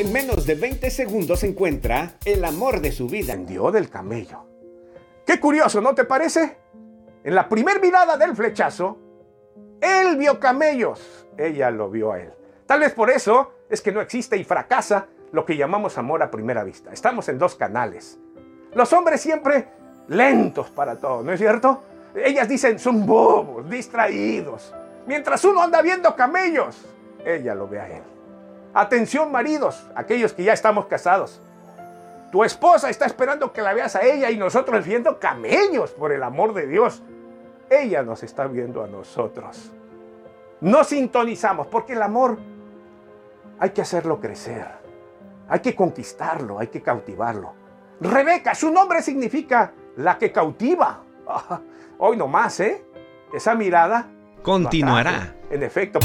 En menos de 20 segundos encuentra el amor de su vida. Dio del camello. Qué curioso, ¿no te parece? En la primer mirada del flechazo, él vio camellos, ella lo vio a él. Tal vez por eso es que no existe y fracasa lo que llamamos amor a primera vista. Estamos en dos canales. Los hombres siempre lentos para todo, ¿no es cierto? Ellas dicen son bobos, distraídos. Mientras uno anda viendo camellos, ella lo ve a él. Atención maridos, aquellos que ya estamos casados. Tu esposa está esperando que la veas a ella y nosotros viendo camellos, por el amor de Dios. Ella nos está viendo a nosotros. No sintonizamos porque el amor hay que hacerlo crecer. Hay que conquistarlo, hay que cautivarlo. Rebeca, su nombre significa la que cautiva. Hoy no más, ¿eh? Esa mirada continuará. En efecto.